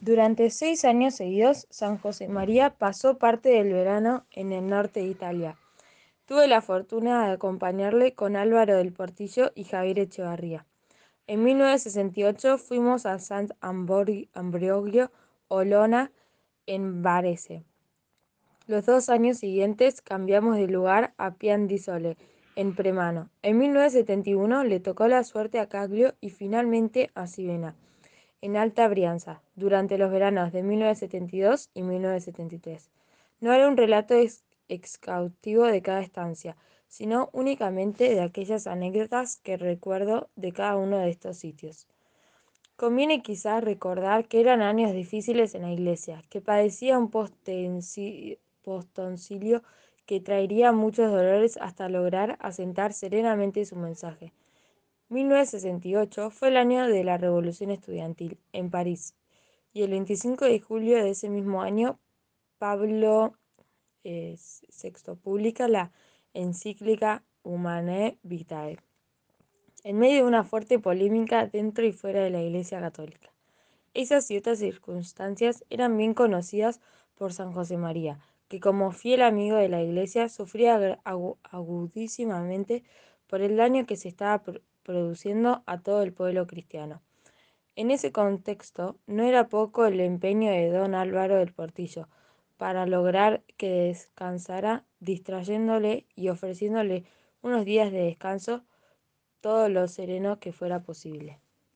Durante seis años seguidos, San Josemaría pasó parte del verano en el norte de Italia. Tuve la fortuna de acompañarle con Álvaro del Portillo y Javier Echevarría. En 1968 fuimos a Sant Ambrogio Olona en Varese. Los dos años siguientes cambiamos de lugar a Pian di Sole, en Premano. En 1971 le tocó la suerte a Caglio y finalmente a Sivena, en Alta Brianza, durante los veranos de 1972 y 1973. No era un relato exhaustivo de cada estancia, sino únicamente de aquellas anécdotas que recuerdo de cada uno de estos sitios. Conviene quizás recordar que eran años difíciles en la iglesia, que padecía un postoncilio que traería muchos dolores hasta lograr asentar serenamente su mensaje. 1968 fue el año de la Revolución Estudiantil en París y el 25 de julio de ese mismo año Pablo VI publica la encíclica Humanae Vitae, en medio de una fuerte polémica dentro y fuera de la Iglesia Católica. Esas y otras circunstancias eran bien conocidas por San José María, que como fiel amigo de la Iglesia sufría agudísimamente por el daño que se estaba produciendo a todo el pueblo cristiano. En ese contexto, no era poco el empeño de don Álvaro del Portillo para lograr que descansara, distrayéndole y ofreciéndole unos días de descanso todo lo sereno que fuera posible.